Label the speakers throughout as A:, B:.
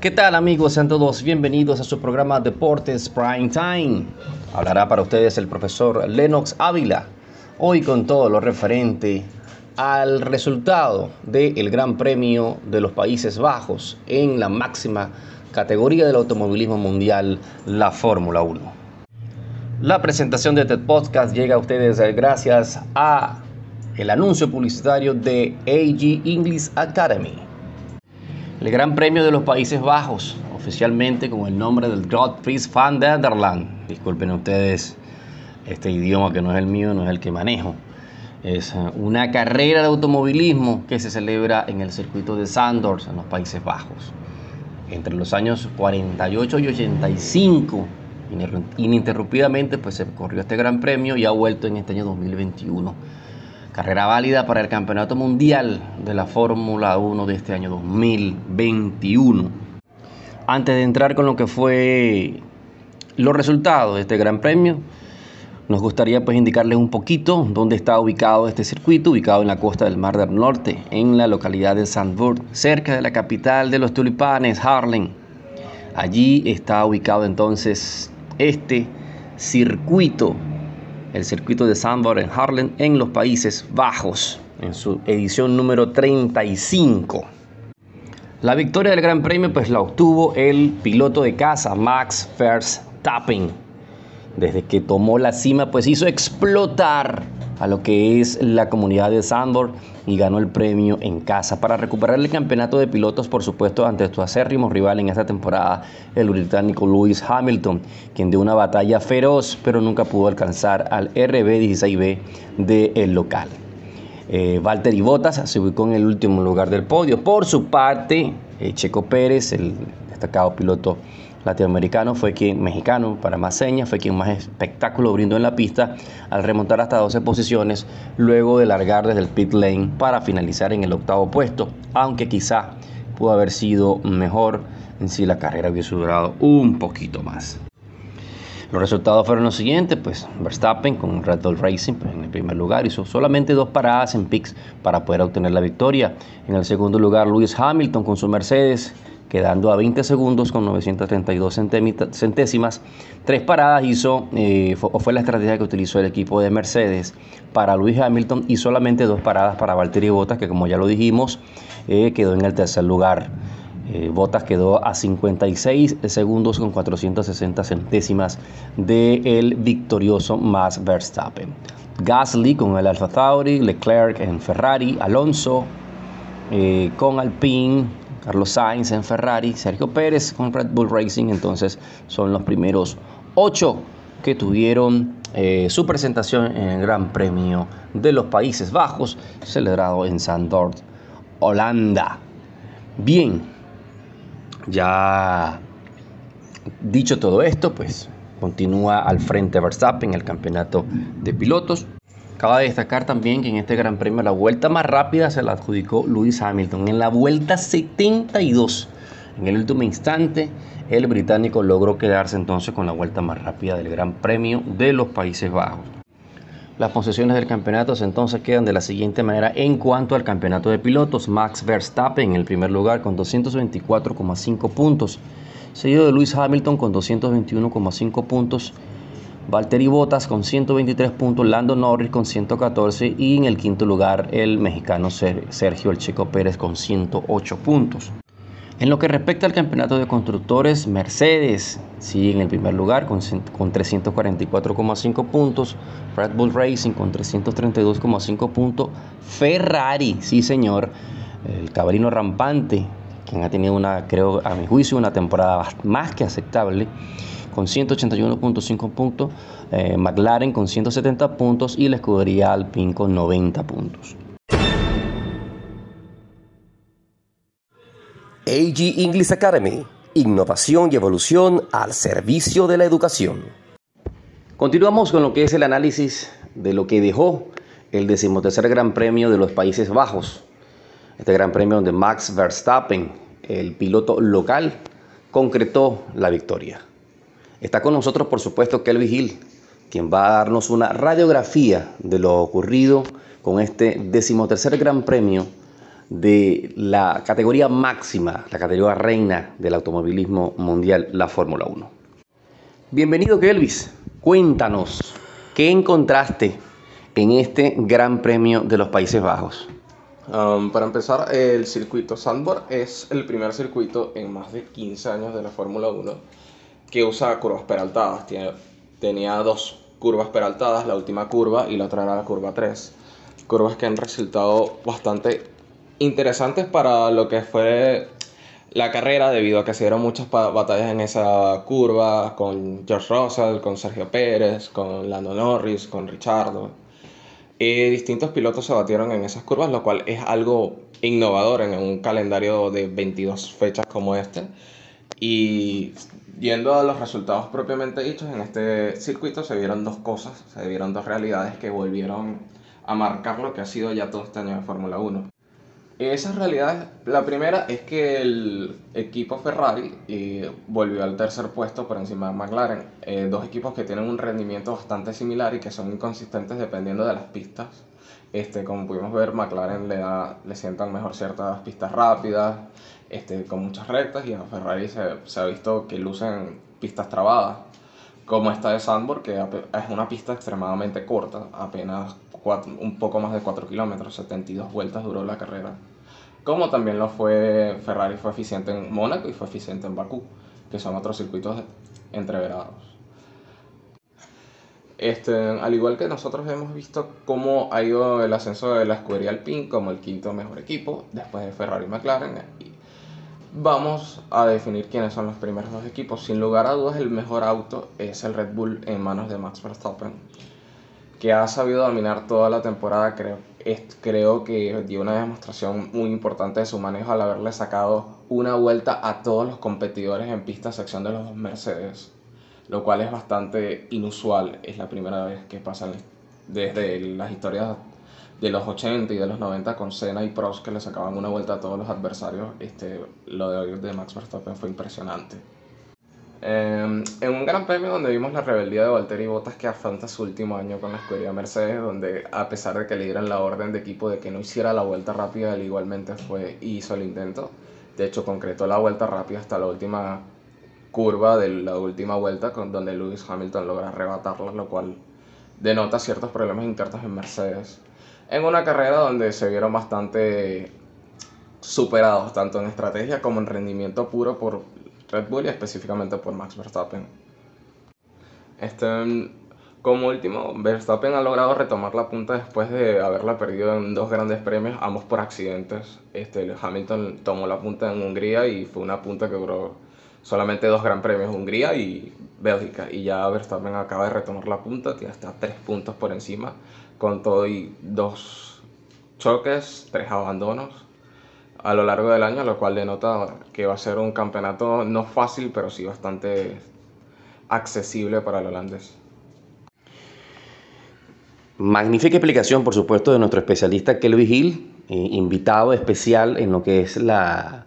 A: ¿Qué tal amigos? Sean todos bienvenidos a su programa Deportes Prime Time. Hablará para ustedes el profesor Lennox Ávila, hoy con todo lo referente al resultado del Gran Premio de los Países Bajos en la máxima categoría del automovilismo mundial, la Fórmula 1. La presentación de este podcast llega a ustedes gracias a el anuncio publicitario de AG English Academy el Gran Premio de los Países Bajos, oficialmente con el nombre del Grand Prix van Nederland. Disculpen ustedes este idioma que no es el mío, no es el que manejo. Es eh, una carrera de automovilismo que se celebra en el circuito de Sandors, en los Países Bajos. Entre los años 48 y 85, ininterrumpidamente, pues se corrió este Gran Premio y ha vuelto en este año 2021 Carrera válida para el Campeonato Mundial de la Fórmula 1 de este año 2021. Antes de entrar con lo que fue los resultados de este Gran Premio, nos gustaría pues indicarles un poquito dónde está ubicado este circuito, ubicado en la costa del Mar del Norte, en la localidad de Sandburg, cerca de la capital de los tulipanes, Harlem. Allí está ubicado entonces este circuito el circuito de Sandburg en Harlem en los Países Bajos, en su edición número 35. La victoria del Gran Premio pues la obtuvo el piloto de casa Max Verstappen. Desde que tomó la cima pues hizo explotar a lo que es la comunidad de Sandburg y ganó el premio en casa para recuperar el campeonato de pilotos, por supuesto, ante su acérrimo rival en esta temporada, el británico Lewis Hamilton, quien dio una batalla feroz, pero nunca pudo alcanzar al RB16B del local. Eh, Valtteri Bottas se ubicó en el último lugar del podio. Por su parte, eh, Checo Pérez, el destacado piloto latinoamericano fue quien, mexicano para más señas, fue quien más espectáculo brindó en la pista al remontar hasta 12 posiciones luego de largar desde el pit lane para finalizar en el octavo puesto, aunque quizá pudo haber sido mejor en si la carrera hubiese durado un poquito más. Los resultados fueron los siguientes, pues Verstappen con Red Bull Racing pues, en el primer lugar hizo solamente dos paradas en picks para poder obtener la victoria. En el segundo lugar Lewis Hamilton con su Mercedes quedando a 20 segundos con 932 centésimas. Tres paradas hizo, eh, fue la estrategia que utilizó el equipo de Mercedes para Luis Hamilton y solamente dos paradas para Valtteri Bottas, que como ya lo dijimos, eh, quedó en el tercer lugar. Eh, Bottas quedó a 56 segundos con 460 centésimas del victorioso Max Verstappen. Gasly con el Alfa Tauri, Leclerc en Ferrari, Alonso con Alpine, Carlos Sainz en Ferrari, Sergio Pérez con Red Bull Racing, entonces son los primeros ocho que tuvieron eh, su presentación en el Gran Premio de los Países Bajos, celebrado en Sandort, Holanda. Bien, ya dicho todo esto, pues continúa al frente Verstappen en el campeonato de pilotos. Acaba de destacar también que en este Gran Premio la vuelta más rápida se la adjudicó Lewis Hamilton. En la vuelta 72, en el último instante, el británico logró quedarse entonces con la vuelta más rápida del Gran Premio de los Países Bajos. Las posesiones del campeonato entonces quedan de la siguiente manera en cuanto al campeonato de pilotos. Max Verstappen en el primer lugar con 224,5 puntos, seguido de Lewis Hamilton con 221,5 puntos Valtteri Bottas con 123 puntos, Lando Norris con 114 y en el quinto lugar el mexicano Sergio El Checo Pérez con 108 puntos. En lo que respecta al campeonato de constructores, Mercedes sigue en el primer lugar con, con 344,5 puntos, Red Bull Racing con 332,5 puntos, Ferrari, sí señor, el cabalino rampante, quien ha tenido una, creo a mi juicio, una temporada más que aceptable, con 181.5 puntos, eh, McLaren con 170 puntos y la escudería Alpine con 90 puntos.
B: AG English Academy, innovación y evolución al servicio de la educación.
A: Continuamos con lo que es el análisis de lo que dejó el decimotercer Gran Premio de los Países Bajos. Este Gran Premio donde Max Verstappen, el piloto local, concretó la victoria. Está con nosotros, por supuesto, Kelvin Hill, quien va a darnos una radiografía de lo ocurrido con este decimotercer Gran Premio de la categoría máxima, la categoría reina del automovilismo mundial, la Fórmula 1. Bienvenido Kelvis, cuéntanos, ¿qué encontraste en este Gran Premio de los Países Bajos?
C: Um, para empezar, el circuito Sandborg es el primer circuito en más de 15 años de la Fórmula 1 que usa curvas peraltadas. tenía dos curvas peraltadas, la última curva y la otra era la curva 3. Curvas que han resultado bastante interesantes para lo que fue la carrera debido a que se dieron muchas batallas en esa curva con George Russell, con Sergio Pérez, con Lando Norris, con Richardo. Eh, distintos pilotos se batieron en esas curvas, lo cual es algo innovador en un calendario de 22 fechas como este. Y yendo a los resultados propiamente dichos, en este circuito se vieron dos cosas, se vieron dos realidades que volvieron a marcar lo que ha sido ya todo este año de Fórmula 1. Esa realidad, la primera es que el equipo Ferrari eh, volvió al tercer puesto por encima de McLaren. Eh, dos equipos que tienen un rendimiento bastante similar y que son inconsistentes dependiendo de las pistas. Este, como pudimos ver, McLaren le, da, le sientan mejor ciertas pistas rápidas, este, con muchas rectas, y a Ferrari se, se ha visto que lucen pistas trabadas, como esta de Sandburg, que es una pista extremadamente corta, apenas un poco más de 4 kilómetros, 72 vueltas duró la carrera. Como también lo fue Ferrari, fue eficiente en Mónaco y fue eficiente en Bakú, que son otros circuitos entreverados. Este, al igual que nosotros hemos visto cómo ha ido el ascenso de la escudería Alpine como el quinto mejor equipo, después de Ferrari y McLaren. Vamos a definir quiénes son los primeros dos equipos. Sin lugar a dudas, el mejor auto es el Red Bull en manos de Max Verstappen que ha sabido dominar toda la temporada, creo, creo que dio una demostración muy importante de su manejo al haberle sacado una vuelta a todos los competidores en pista sección de los Mercedes, lo cual es bastante inusual, es la primera vez que pasa desde las historias de los 80 y de los 90 con Senna y Prost que le sacaban una vuelta a todos los adversarios, este, lo de hoy de Max Verstappen fue impresionante. Em, en un gran premio donde vimos la rebeldía de Valtteri Bottas que afronta su último año con la escudería Mercedes, donde a pesar de que le dieran la orden de equipo de que no hiciera la vuelta rápida, él igualmente fue y hizo el intento. De hecho, concretó la vuelta rápida hasta la última curva de la última vuelta, con, donde Lewis Hamilton logra arrebatarla, lo cual denota ciertos problemas internos en Mercedes. En una carrera donde se vieron bastante superados, tanto en estrategia como en rendimiento puro, por Red Bull y específicamente por Max Verstappen. Este, como último, Verstappen ha logrado retomar la punta después de haberla perdido en dos grandes premios, ambos por accidentes. Este, Hamilton tomó la punta en Hungría y fue una punta que duró solamente dos gran premios, Hungría y Bélgica. Y ya Verstappen acaba de retomar la punta, tiene hasta tres puntos por encima, con todo y dos choques, tres abandonos a lo largo del año, lo cual denota que va a ser un campeonato no fácil, pero sí bastante accesible para el holandés.
A: Magnífica explicación, por supuesto, de nuestro especialista Kelvin Hill, eh, invitado especial en lo que es la,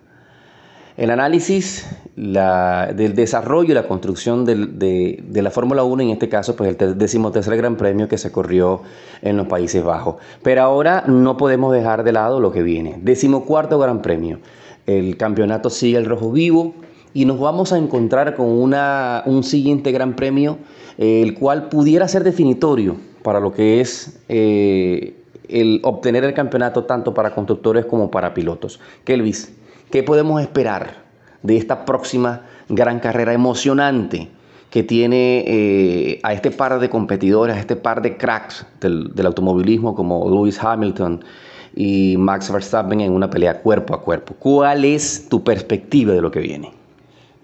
A: el análisis del desarrollo y la construcción de, la Fórmula 1, en este caso, pues el decimotercer Gran Premio que se corrió en los Países Bajos. Pero ahora no podemos dejar de lado lo que viene. Decimocuarto Gran Premio. El campeonato sigue el rojo vivo y nos vamos a encontrar con una, un siguiente Gran Premio, el cual pudiera ser definitorio para lo que es eh, el obtener el campeonato tanto para constructores como para pilotos. Kelvis, ¿qué podemos esperar? De esta próxima gran carrera emocionante que tiene eh, a este par de competidores, a este par de cracks del, automovilismo como Lewis Hamilton y Max Verstappen en una pelea cuerpo a cuerpo. ¿Cuál es tu perspectiva de lo que viene?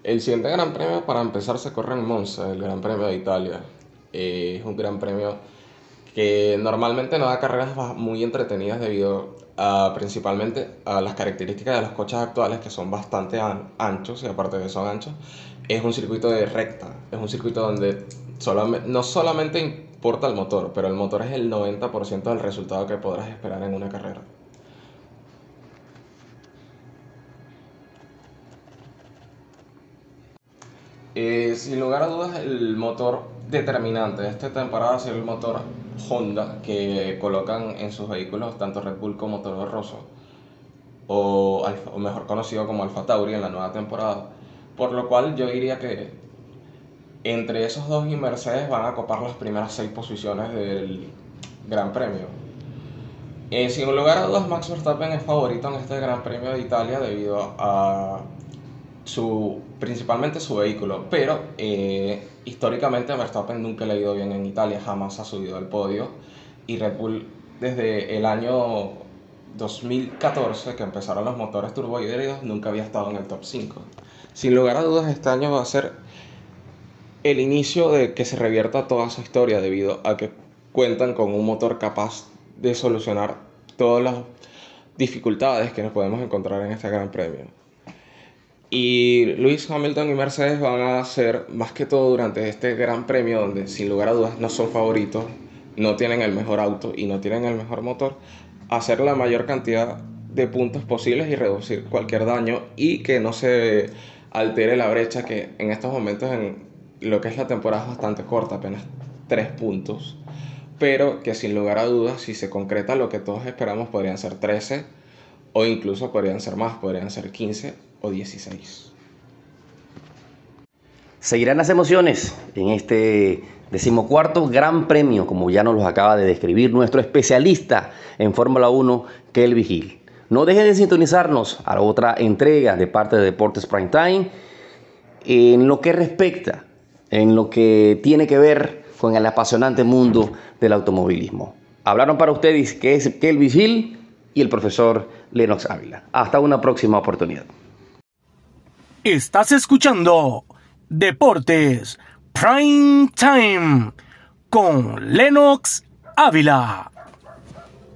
C: El siguiente Gran Premio para empezar se corre en Monza, el Gran Premio de Italia. Eh, es un Gran Premio que normalmente no da carreras muy entretenidas debido a, principalmente a las características de los coches actuales que son bastante anchos y aparte de que son anchos, es un circuito de recta, es un circuito donde no solamente importa el motor, pero el motor es el 90% del resultado que podrás esperar en una carrera. Eh, sin lugar a dudas, el motor determinante de esta temporada ha sido el motor Honda que colocan en sus vehículos tanto Red Bull como Toro Rosso. o, o mejor conocido como Alfa Tauri en la nueva temporada. Por lo cual yo diría que entre esos dos y Mercedes van a copar las primeras seis posiciones del Gran Premio. Eh, sin lugar a dudas, Max Verstappen es favorito en este Gran Premio de Italia debido a su, principalmente su vehículo, pero eh, históricamente Verstappen nunca le ha ido bien en Italia, jamás ha subido al podio y Red Bull desde el año 2014 que empezaron los motores turbohíbridos nunca había estado en el top 5. Sin lugar a dudas este año va a ser el inicio de que se revierta toda su historia debido a que cuentan con un motor capaz de solucionar todas las dificultades que nos podemos encontrar en este Gran Premio. Y Lewis Hamilton y Mercedes van a ser, más que todo durante este Gran Premio, donde sin lugar a dudas no son favoritos, no tienen el mejor auto y no tienen el mejor motor, hacer la mayor cantidad de puntos posibles y reducir cualquier daño y que no se altere la brecha que en estos momentos en lo que es la temporada es bastante corta, apenas 3 puntos, pero que sin lugar a dudas si se concreta lo que todos esperamos podrían ser 13 o incluso podrían ser más, podrían ser 15 o 16.
A: Seguirán las emociones en este decimocuarto Gran Premio, como ya nos lo acaba de describir nuestro especialista en Fórmula 1, Kelvin Hill. No dejen de sintonizarnos a la otra entrega de parte de Deportes Prime Time en lo que respecta, en lo que tiene que ver con el apasionante mundo del automovilismo. Hablaron para ustedes que es Kelvin Hill y el profesor Lennox Ávila. Hasta una próxima oportunidad.
D: Estás escuchando Deportes Prime Time con Lennox Ávila.